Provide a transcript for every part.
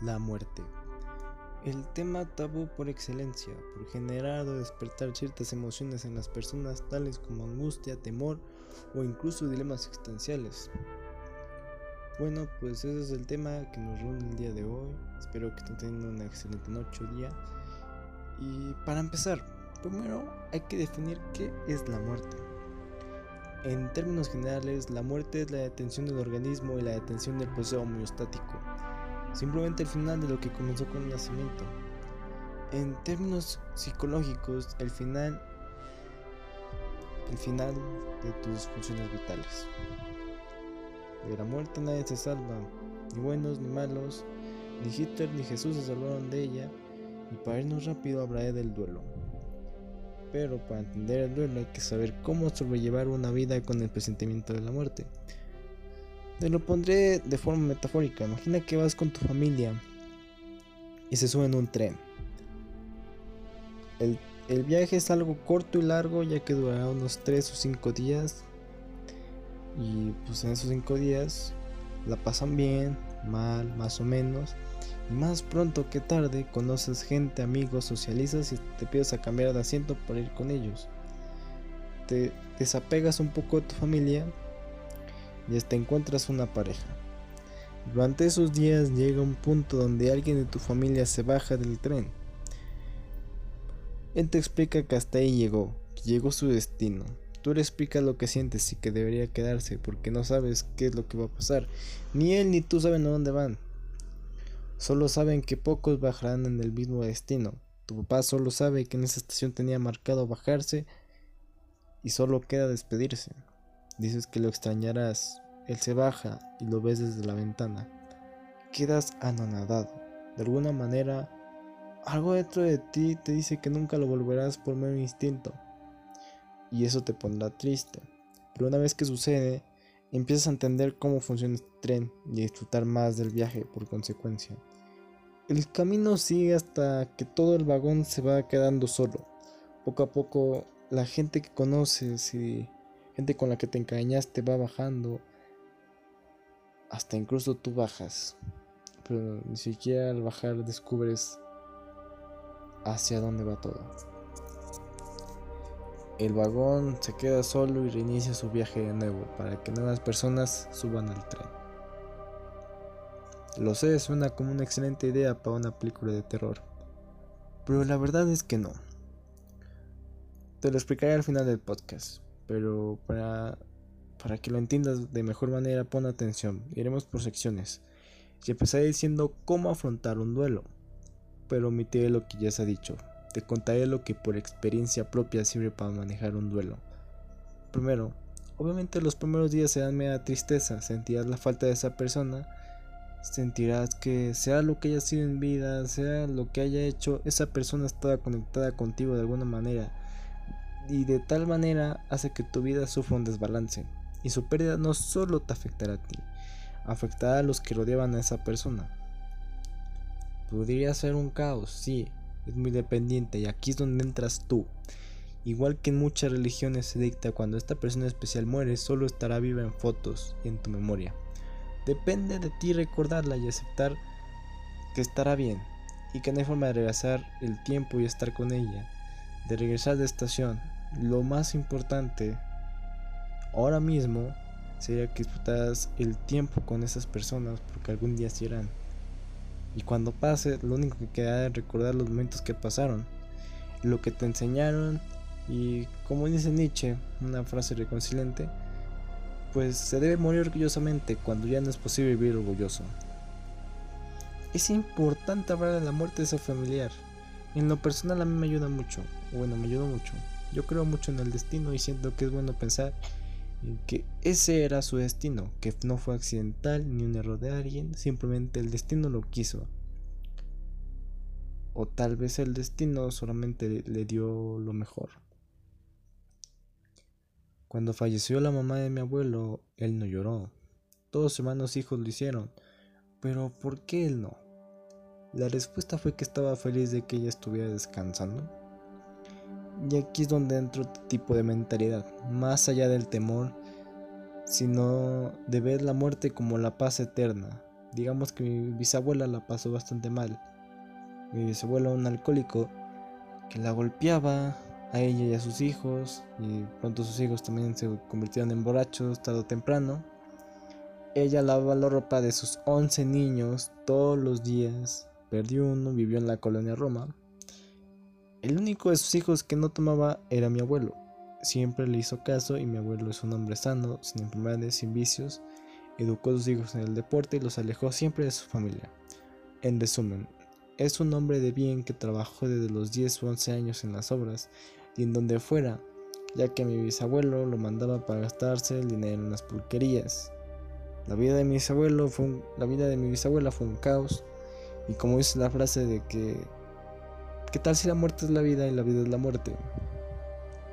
la muerte. El tema tabú por excelencia, por generar o despertar ciertas emociones en las personas tales como angustia, temor o incluso dilemas existenciales. Bueno, pues ese es el tema que nos reúne el día de hoy. Espero que teniendo una excelente noche o día. Y para empezar, primero hay que definir qué es la muerte. En términos generales, la muerte es la detención del organismo y la detención del proceso homeostático simplemente el final de lo que comenzó con el nacimiento. En términos psicológicos, el final el final de tus funciones vitales. De la muerte nadie se salva, ni buenos ni malos, ni Hitler ni Jesús se salvaron de ella, y para irnos rápido hablaré del duelo. Pero para entender el duelo hay que saber cómo sobrellevar una vida con el presentimiento de la muerte. Te lo pondré de forma metafórica. Imagina que vas con tu familia y se suben un tren. El, el, viaje es algo corto y largo ya que durará unos 3 o 5 días. Y pues en esos 5 días la pasan bien, mal, más o menos. Y más pronto que tarde conoces gente, amigos, socializas y te pides a cambiar de asiento para ir con ellos. Te desapegas un poco de tu familia y hasta encuentras una pareja. Durante esos días llega un punto donde alguien de tu familia se baja del tren. Él te explica que hasta ahí llegó, llegó su destino. Tú le explicas lo que sientes y que debería quedarse porque no sabes qué es lo que va a pasar. Ni él ni tú saben a dónde van. Solo saben que pocos bajarán en el mismo destino. Tu papá solo sabe que en esa estación tenía marcado bajarse y solo queda despedirse. Dices que lo extrañarás. Él se baja y lo ves desde la ventana. Quedas anonadado. De alguna manera, algo dentro de ti te dice que nunca lo volverás por mero instinto. Y eso te pondrá triste. Pero una vez que sucede, empiezas a entender cómo funciona este tren y a disfrutar más del viaje por consecuencia. El camino sigue hasta que todo el vagón se va quedando solo. Poco a poco, la gente que conoces y gente con la que te engañaste va bajando, hasta incluso tú bajas, pero ni siquiera al bajar descubres hacia dónde va todo. El vagón se queda solo y reinicia su viaje de nuevo para que nuevas personas suban al tren. Lo sé, suena como una excelente idea para una película de terror, pero la verdad es que no. Te lo explicaré al final del podcast pero para, para que lo entiendas de mejor manera pon atención, iremos por secciones. Y empezaré diciendo cómo afrontar un duelo, pero omitiré lo que ya se ha dicho. Te contaré lo que por experiencia propia sirve para manejar un duelo. Primero, obviamente los primeros días serán media tristeza, sentirás la falta de esa persona, sentirás que sea lo que haya sido en vida, sea lo que haya hecho, esa persona estaba conectada contigo de alguna manera y de tal manera hace que tu vida sufra un desbalance. Y su pérdida no solo te afectará a ti, afectará a los que rodeaban a esa persona. Podría ser un caos, sí, es muy dependiente y aquí es donde entras tú. Igual que en muchas religiones se dicta cuando esta persona especial muere, solo estará viva en fotos y en tu memoria. Depende de ti recordarla y aceptar que estará bien y que no hay forma de regresar el tiempo y estar con ella, de regresar de estación, lo más importante ahora mismo sería que disfrutaras el tiempo con esas personas porque algún día se irán. Y cuando pase, lo único que queda es recordar los momentos que pasaron, lo que te enseñaron y como dice Nietzsche, una frase reconciliante, pues se debe morir orgullosamente cuando ya no es posible vivir orgulloso. Es importante hablar de la muerte de ese familiar. En lo personal a mí me ayuda mucho, bueno, me ayudó mucho. Yo creo mucho en el destino y siento que es bueno pensar en que ese era su destino, que no fue accidental ni un error de alguien, simplemente el destino lo quiso. O tal vez el destino solamente le dio lo mejor. Cuando falleció la mamá de mi abuelo, él no lloró. Todos sus hermanos hijos lo hicieron. Pero ¿por qué él no? La respuesta fue que estaba feliz de que ella estuviera descansando y aquí es donde entra otro tipo de mentalidad, más allá del temor, sino de ver la muerte como la paz eterna. digamos que mi bisabuela la pasó bastante mal. Mi bisabuelo un alcohólico que la golpeaba a ella y a sus hijos y pronto sus hijos también se convirtieron en borrachos tarde temprano. Ella lavaba la ropa de sus 11 niños todos los días. Perdió uno, vivió en la colonia Roma. El único de sus hijos que no tomaba era mi abuelo. Siempre le hizo caso y mi abuelo es un hombre sano, sin enfermedades, sin vicios. Educó a sus hijos en el deporte y los alejó siempre de su familia. En resumen, es un hombre de bien que trabajó desde los 10 o 11 años en las obras y en donde fuera, ya que mi bisabuelo lo mandaba para gastarse el dinero en las pulquerías. La vida de mi bisabuelo fue la vida de mi bisabuela fue un caos y como dice la frase de que ¿qué tal si la muerte es la vida y la vida es la muerte?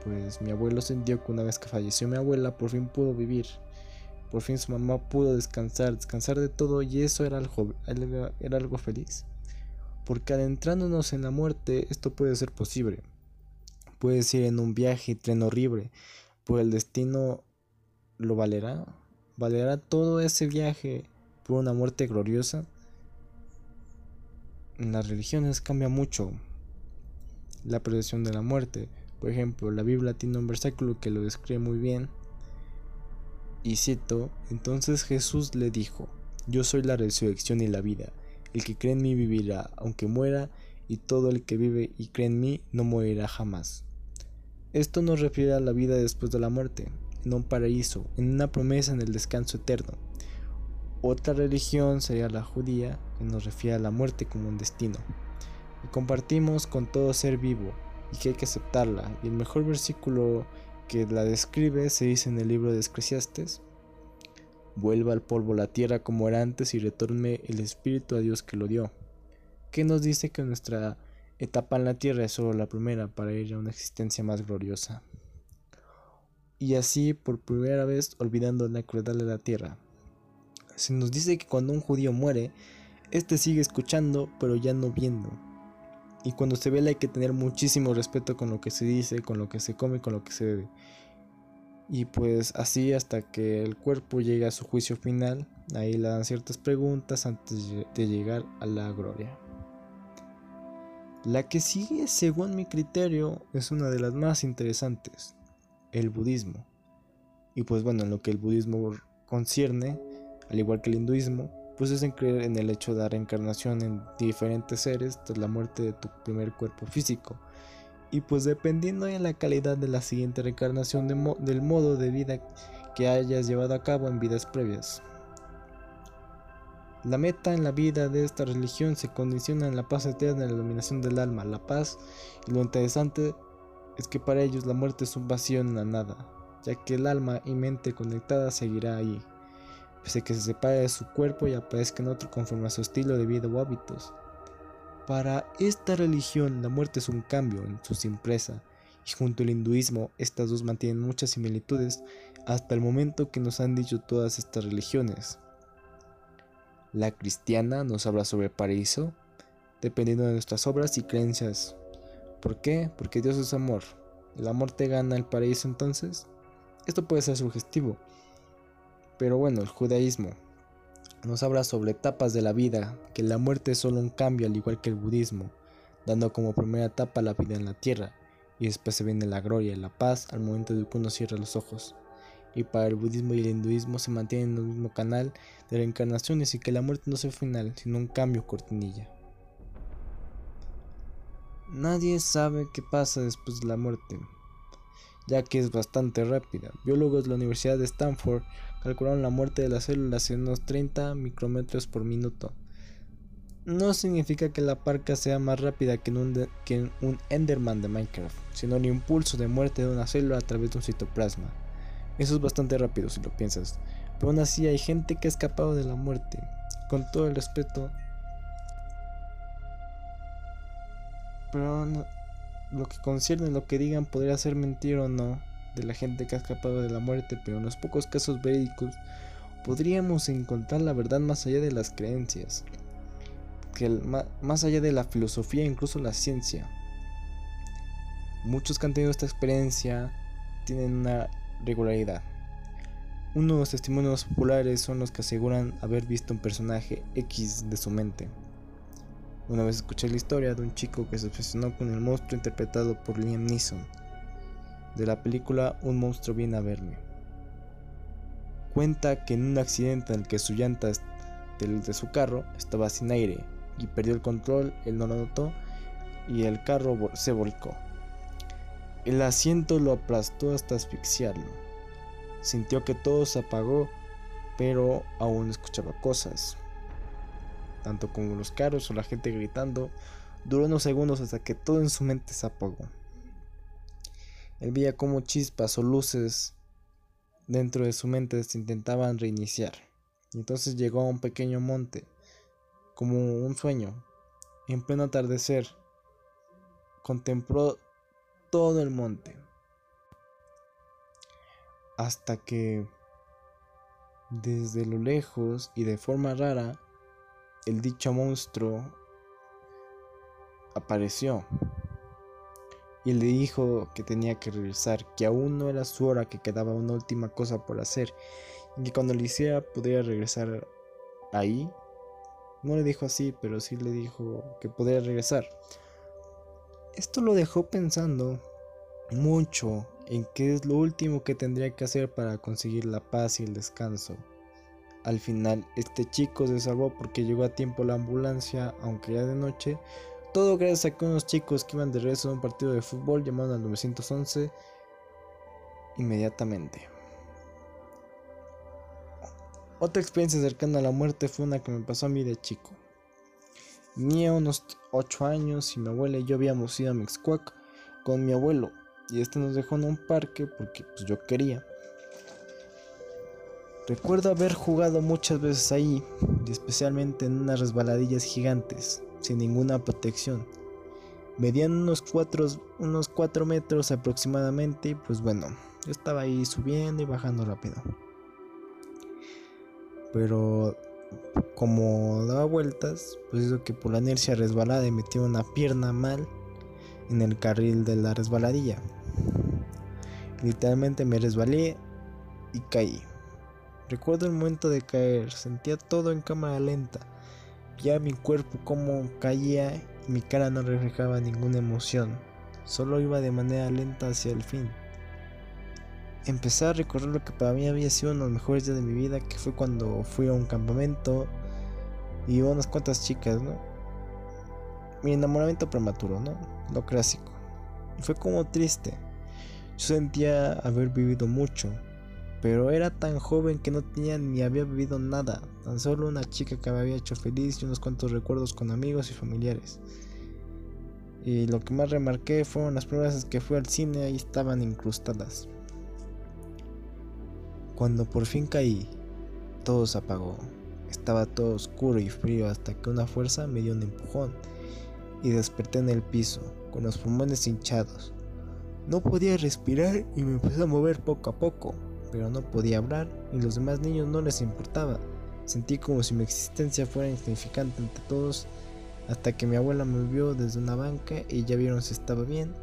Pues mi abuelo sintió que una vez que falleció mi abuela por fin pudo vivir. Por fin su mamá pudo descansar, descansar de todo y eso era algo, feliz. Porque adentrándonos en la muerte esto puede ser posible. Puedes ir en un viaje tren horrible, pues el destino lo valerá. ¿Valerá todo ese viaje por una muerte gloriosa? En las religiones cambia mucho la percepción de la muerte. Por ejemplo, la Biblia tiene un versículo que lo describe muy bien. Y cito, entonces Jesús le dijo, yo soy la resurrección y la vida. El que cree en mí vivirá, aunque muera, y todo el que vive y cree en mí no morirá jamás. Esto nos refiere a la vida después de la muerte en un paraíso, en una promesa en el descanso eterno. Otra religión sería la judía, que nos refiere a la muerte como un destino. Compartimos con todo ser vivo, y que hay que aceptarla. Y el mejor versículo que la describe se dice en el libro de Esclesiastes. Vuelva al polvo la tierra como era antes y retorne el espíritu a Dios que lo dio. ¿Qué nos dice que nuestra etapa en la tierra es solo la primera para ir a una existencia más gloriosa? y así por primera vez olvidando la crueldad de la tierra. Se nos dice que cuando un judío muere, éste sigue escuchando pero ya no viendo. Y cuando se vela hay que tener muchísimo respeto con lo que se dice, con lo que se come, con lo que se bebe. Y pues así hasta que el cuerpo llegue a su juicio final, ahí le dan ciertas preguntas antes de llegar a la gloria. La que sigue, según mi criterio, es una de las más interesantes el budismo. Y pues bueno, en lo que el budismo concierne, al igual que el hinduismo, pues es en creer en el hecho de la reencarnación en diferentes seres tras la muerte de tu primer cuerpo físico. Y pues dependiendo de la calidad de la siguiente reencarnación del modo de vida que hayas llevado a cabo en vidas previas. La meta en la vida de esta religión se condiciona en la paz eterna, en la iluminación del alma, la paz y lo interesante es que para ellos la muerte es un vacío en la nada, ya que el alma y mente conectada seguirá ahí, pese que se separe de su cuerpo y aparezca en otro conforme a su estilo de vida o hábitos. Para esta religión la muerte es un cambio en su simpleza, y junto al hinduismo estas dos mantienen muchas similitudes hasta el momento que nos han dicho todas estas religiones. La cristiana nos habla sobre el paraíso, dependiendo de nuestras obras y creencias ¿Por qué? Porque Dios es amor. ¿El amor te gana el paraíso entonces? Esto puede ser sugestivo. Pero bueno, el judaísmo nos habla sobre etapas de la vida, que la muerte es solo un cambio al igual que el budismo, dando como primera etapa la vida en la tierra, y después se viene la gloria y la paz al momento de que uno cierra los ojos. Y para el budismo y el hinduismo se mantienen en el mismo canal de reencarnaciones y que la muerte no es el final, sino un cambio cortinilla. Nadie sabe qué pasa después de la muerte, ya que es bastante rápida. Biólogos de la Universidad de Stanford calcularon la muerte de las células en unos 30 micrómetros por minuto. No significa que la parca sea más rápida que en, un que un Enderman de Minecraft, sino el impulso de muerte de una célula a través de un citoplasma. Eso es bastante rápido si lo piensas, pero aún así hay gente que ha escapado de la muerte. Con todo el respeto, pero lo que concierne lo que digan podría ser mentira o no de la gente que ha escapado de la muerte, pero en los pocos casos verídicos podríamos encontrar la verdad más allá de las creencias, que más allá de la filosofía e incluso la ciencia. Muchos que han tenido esta experiencia tienen una regularidad. Unos testimonios populares son los que aseguran haber visto un personaje X de su mente. Una vez escuché la historia de un chico que se obsesionó con el monstruo interpretado por Liam Neeson, de la película Un monstruo viene a verme. Cuenta que en un accidente en el que su llanta de su carro estaba sin aire y perdió el control, él no lo notó y el carro se volcó. El asiento lo aplastó hasta asfixiarlo Sintió que todo se apagó, pero aún escuchaba cosas, tanto como los carros o la gente gritando. Duró unos segundos hasta que todo en su mente se apagó. Él veía como chispas o luces dentro de su mente se intentaban reiniciar. Entonces llegó a un pequeño monte, como un sueño. En pleno atardecer, contempló todo el monte hasta que desde lo lejos y de forma rara el dicho monstruo apareció y le dijo que tenía que regresar, que aún no era su hora, que quedaba una última cosa por hacer y que cuando lo hiciera podría regresar ahí. No le dijo así, pero sí le dijo que podría regresar. Esto lo dejó pensando mucho en qué es lo último que tendría que hacer para conseguir la paz y el descanso. Al final, este chico se salvó porque llegó a tiempo la ambulancia, aunque ya de noche. Todo gracias a que unos chicos que iban de regreso a un partido de fútbol llamaron al 911 inmediatamente. Otra experiencia cercana a la muerte fue una que me pasó a mí de chico. Tenía unos 8 años y mi abuela y yo habíamos ido a Mexcuac con mi abuelo y este nos dejó en un parque porque pues, yo quería. Recuerdo haber jugado muchas veces ahí, y especialmente en unas resbaladillas gigantes, sin ninguna protección. Medían unos 4 unos cuatro metros aproximadamente y pues bueno, yo estaba ahí subiendo y bajando rápido. Pero como daba vueltas, pues hizo que por la inercia resbalada y metí una pierna mal en el carril de la resbaladilla. Literalmente me resbalé y caí. Recuerdo el momento de caer, sentía todo en cámara lenta. Ya mi cuerpo como caía y mi cara no reflejaba ninguna emoción, solo iba de manera lenta hacia el fin. Empecé a recorrer lo que para mí había sido uno de los mejores días de mi vida, que fue cuando fui a un campamento y unas cuantas chicas, ¿no? Mi enamoramiento prematuro, ¿no? Lo clásico. Fue como triste. Yo sentía haber vivido mucho, pero era tan joven que no tenía ni había vivido nada, tan solo una chica que me había hecho feliz y unos cuantos recuerdos con amigos y familiares. Y lo que más remarqué fueron las pruebas que fui al cine, ahí estaban incrustadas. Cuando por fin caí, todo se apagó. Estaba todo oscuro y frío hasta que una fuerza me dio un empujón y desperté en el piso, con los pulmones hinchados. No podía respirar y me empecé a mover poco a poco, pero no podía hablar y los demás niños no les importaba. Sentí como si mi existencia fuera insignificante ante todos hasta que mi abuela me vio desde una banca y ya vieron si estaba bien.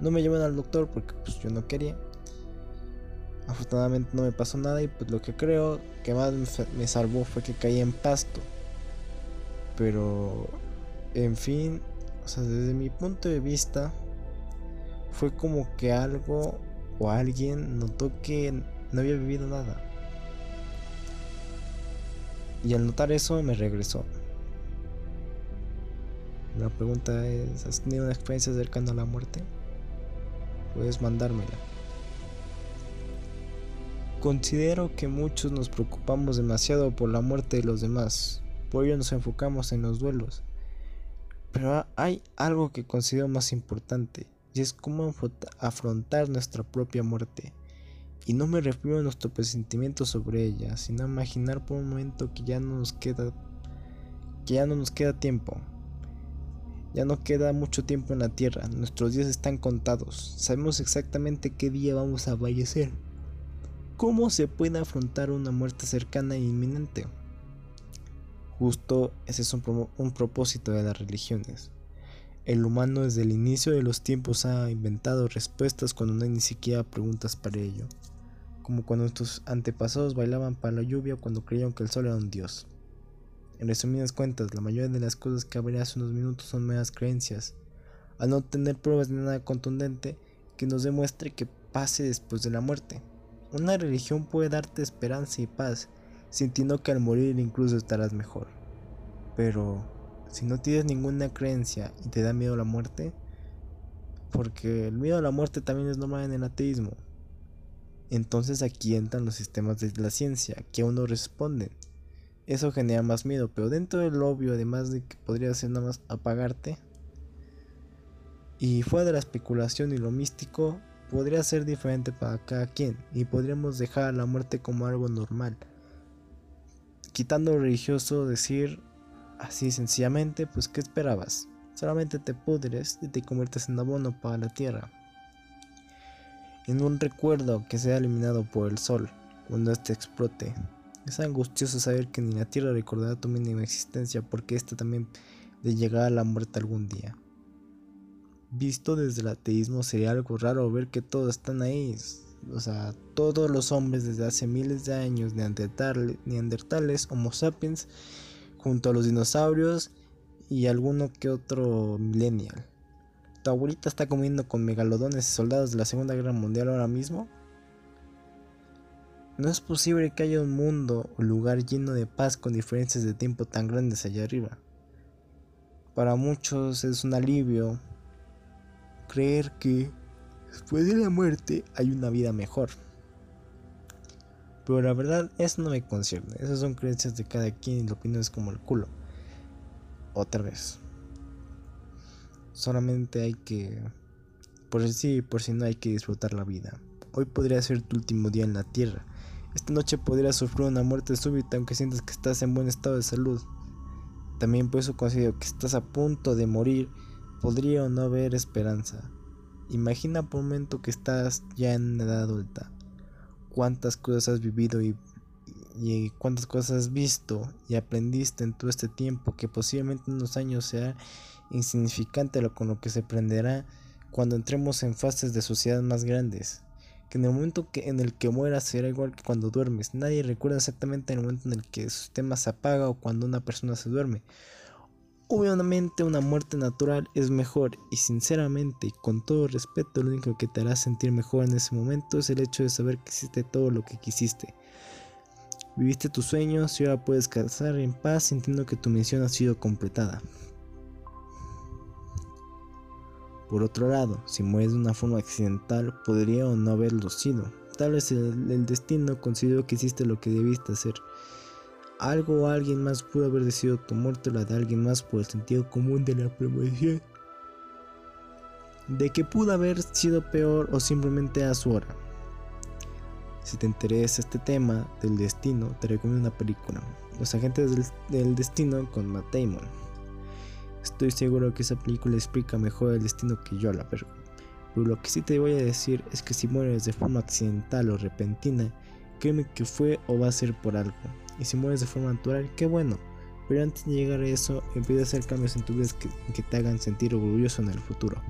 No me llevaron al doctor porque pues yo no quería. Afortunadamente no me pasó nada y pues lo que creo que más me salvó fue que caí en pasto. Pero, en fin, o sea, desde mi punto de vista, fue como que algo o alguien notó que no había vivido nada. Y al notar eso me regresó. La pregunta es, ¿has tenido una experiencia cercana a la muerte? Puedes mandármela. Considero que muchos nos preocupamos demasiado por la muerte de los demás, por ello nos enfocamos en los duelos. Pero hay algo que considero más importante, y es cómo afrontar nuestra propia muerte. Y no me refiero a nuestro presentimiento sobre ella, sino imaginar por un momento que ya no nos queda que ya no nos queda tiempo. Ya no queda mucho tiempo en la tierra, nuestros días están contados, sabemos exactamente qué día vamos a fallecer. ¿Cómo se puede afrontar una muerte cercana e inminente? Justo ese es un propósito de las religiones. El humano desde el inicio de los tiempos ha inventado respuestas cuando no hay ni siquiera preguntas para ello. como cuando nuestros antepasados bailaban para la lluvia cuando creyeron que el sol era un dios. En resumidas cuentas, la mayoría de las cosas que hablé hace unos minutos son meras creencias, al no tener pruebas de nada contundente que nos demuestre que pase después de la muerte. Una religión puede darte esperanza y paz, sintiendo que al morir incluso estarás mejor. Pero, si no tienes ninguna creencia y te da miedo la muerte, porque el miedo a la muerte también es normal en el ateísmo, entonces aquí entran los sistemas de la ciencia, que aún no responden. Eso genera más miedo, pero dentro del obvio, además de que podría ser nada más apagarte, y fuera de la especulación y lo místico, podría ser diferente para cada quien, y podríamos dejar a la muerte como algo normal. Quitando lo religioso, decir así sencillamente, pues ¿qué esperabas? Solamente te pudres y te conviertes en abono para la tierra en un recuerdo que sea eliminado por el sol cuando éste explote. Es angustioso saber que ni la tierra recordará tu mínima existencia porque ésta también de llegar a la muerte algún día. Visto desde el ateísmo sería algo raro ver que todos están ahí. O sea, todos los hombres desde hace miles de años, neandertales, neandertales homo sapiens, junto a los dinosaurios y alguno que otro millennial tu abuelita está comiendo con megalodones y soldados de la Segunda Guerra Mundial ahora mismo? No es posible que haya un mundo o lugar lleno de paz con diferencias de tiempo tan grandes allá arriba. Para muchos es un alivio creer que después de la muerte hay una vida mejor. Pero la verdad, eso no me concierne. Esas son creencias de cada quien y la opinión es como el culo. Otra vez. Solamente hay que, por si por si no hay que disfrutar la vida. Hoy podría ser tu último día en la tierra. Esta noche podrías sufrir una muerte súbita aunque sientas que estás en buen estado de salud. También por eso considero que estás a punto de morir, podría o no haber esperanza. Imagina por un momento que estás ya en edad adulta. Cuántas cosas has vivido y, y cuántas cosas has visto y aprendiste en todo este tiempo que posiblemente en unos años sea insignificante lo con lo que se prenderá cuando entremos en fases de sociedad más grandes. Que en el momento que, en el que mueras será igual que cuando duermes. Nadie recuerda exactamente el momento en el que su sistema se apaga o cuando una persona se duerme. Obviamente una muerte natural es mejor y sinceramente y con todo respeto lo único que te hará sentir mejor en ese momento es el hecho de saber que hiciste todo lo que quisiste. Viviste tus sueños y ahora puedes descansar en paz sintiendo que tu misión ha sido completada. Por otro lado, si mueres de una forma accidental, podría o no haberlo sido. Tal vez el, destino consideró que hiciste lo que debiste hacer. Algo o alguien más pudo haber decidido tu muerte o la de alguien más por el sentido común de la premonición. De que pudo haber sido peor o simplemente a su hora. Si te interesa este tema del destino, te recomiendo una película, Los agentes del, destino con Matt Damon. Estoy seguro que esa película explica mejor el destino que yo la. Pero lo que sí te voy a decir es que si mueres de forma accidental o repentina, que fue o va a ser por algo. Y si mueres de forma natural, qué bueno. Pero antes de llegar a eso, empieza a hacer cambios en tu vida que, que te hagan sentir orgulloso en el futuro.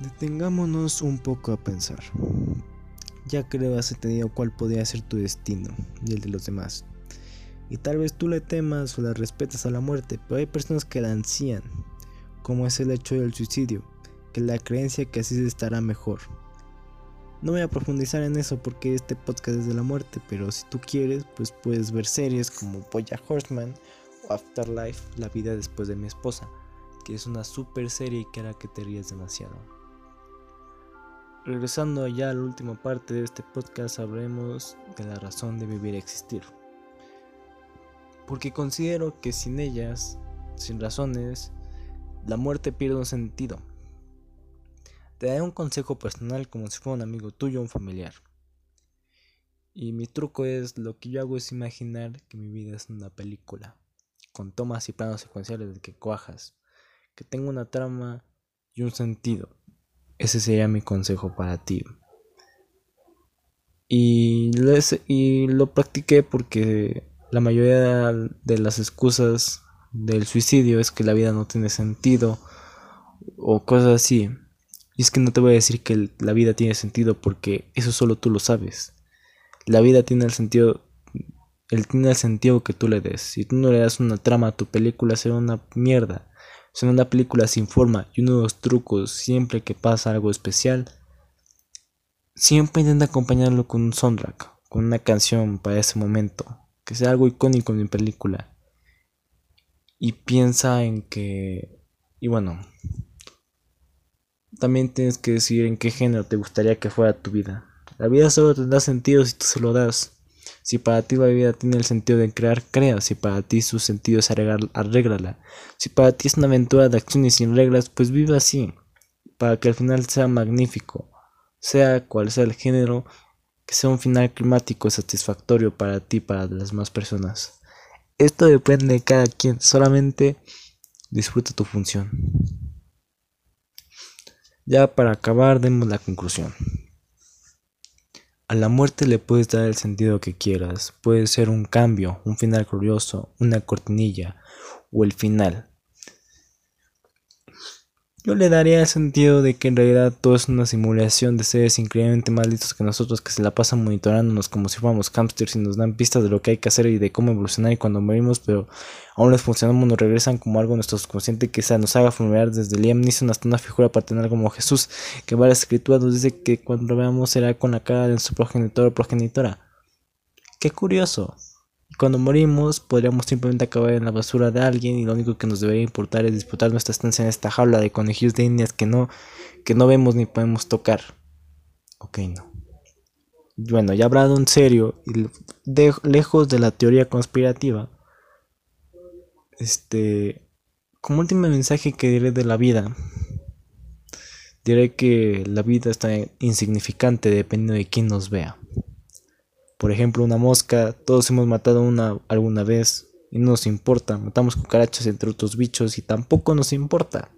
Detengámonos un poco a pensar. Ya creo has entendido cuál podría ser tu destino y el de los demás. Y tal vez tú le temas o le respetas a la muerte, pero hay personas que la ansían, como es el hecho del suicidio, que la creencia que así se estará mejor. No voy a profundizar en eso porque este podcast es de la muerte, pero si tú quieres, pues puedes ver series como Boya Horseman o Afterlife, La vida después de mi esposa, que es una super serie que hará que te rías demasiado. Regresando ya a la última parte de este podcast, hablemos de la razón de vivir y existir porque considero que sin ellas, sin razones, la muerte pierde un sentido. Te daré un consejo personal como si fuera un amigo tuyo o un familiar. Y mi truco es, lo que yo hago es imaginar que mi vida es una película, con tomas y planos secuenciales de que cuajas, que tenga una trama y un sentido. Ese sería mi consejo para ti. Y y lo practiqué porque la mayoría de las excusas del suicidio es que la vida no tiene sentido o cosas así. Y es que no te voy a decir que la vida tiene sentido porque eso solo tú lo sabes. La vida tiene el sentido el tiene el sentido que tú le des. Si tú no le das una trama a tu película será una mierda. Será una película sin forma y uno de los trucos siempre que pasa algo especial siempre intenta acompañarlo con un soundtrack, con una canción para ese momento, que sea algo icónico en mi película. Y piensa en que y bueno, también tienes que decir en qué género te gustaría que fuera tu vida. La vida solo tendrá sentido si tú se lo das. Si para ti la vida tiene el sentido de crear, crea. Si para ti su sentido es arreglar, arréglala. Si para ti es una aventura de acciones sin reglas, pues vive así. Para que al final sea magnífico. Sea cual sea el género, que sea un final climático satisfactorio para ti y para las demás personas. Esto depende de cada quien. Solamente disfruta tu función. Ya para acabar, demos la conclusión. A la muerte le puedes dar el sentido que quieras. Puede ser un cambio, un final curioso, una cortinilla o el final. Yo le daría el sentido de que en realidad todo es una simulación de seres increíblemente malditos que nosotros que se la pasan monitorándonos como si fuéramos hamsters y nos dan pistas de lo que hay que hacer y de cómo evolucionar y cuando morimos, pero aún les funcionamos, nos regresan como algo nuestro subconsciente que se nos haga familiar desde Liam Neeson hasta una figura paternal como Jesús, que varias escrituras nos dice que cuando lo veamos será con la cara de su progenitor o progenitora. Qué curioso cuando morimos podríamos simplemente acabar en la basura de alguien y lo único que nos debería importar es disfrutar nuestra estancia en esta jaula de conejillos de indias que no, que no vemos ni podemos tocar. Ok, no. Bueno, ya hablado en serio y lejos de la teoría conspirativa, este, como último mensaje que diré de la vida, diré que la vida está insignificante dependiendo de quién nos vea. Por ejemplo, una mosca, todos hemos matado una alguna vez y no nos importa. Matamos cucarachas entre otros bichos y tampoco nos importa.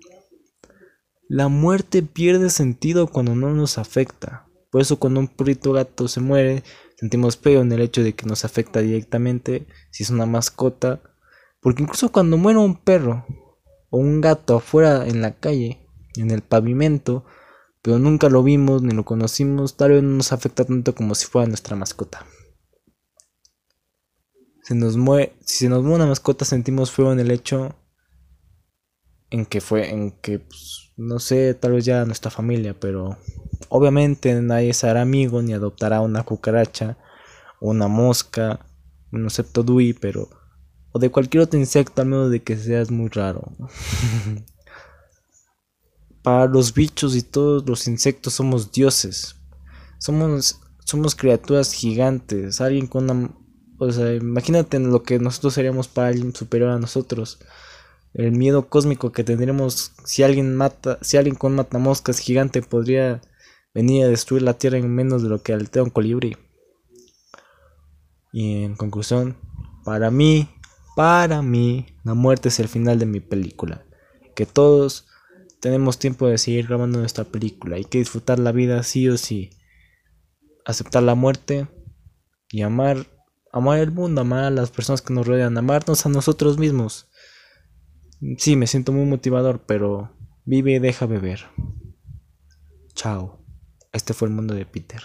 La muerte pierde sentido cuando no nos afecta. Por eso cuando un perrito gato se muere, sentimos feo en el hecho de que nos afecta directamente si es una mascota. Porque incluso cuando muere un perro o un gato afuera en la calle, en el pavimento, nunca lo vimos ni lo conocimos, tal vez no nos afecta tanto como si fuera nuestra mascota. Si se nos muere una mascota sentimos feo en el hecho en que fue, en que, pues, no sé, tal vez ya nuestra familia, pero obviamente nadie será amigo ni adoptará una cucaracha, una mosca, un Dewey, pero, o de cualquier otro insecto, al menos de que seas muy raro. Para los bichos y todos los insectos somos dioses. Somos, somos criaturas gigantes. Alguien con una... O sea, imagínate lo que nosotros seríamos para alguien superior a nosotros. El miedo cósmico que tendríamos si alguien mata, si alguien con matamoscas gigante podría venir a destruir la Tierra en menos de lo que altea un colibrí. Y en conclusión, para mí, para mí, la muerte es el final de mi película. Que todos tenemos tiempo de seguir grabando nuestra película. Hay que disfrutar la vida sí o sí. Aceptar la muerte y amar, amar el mundo, amar a las personas que nos rodean, amarnos a nosotros mismos. Sí, me siento muy motivador, pero vive y deja beber. Chao. Este fue el mundo de Peter.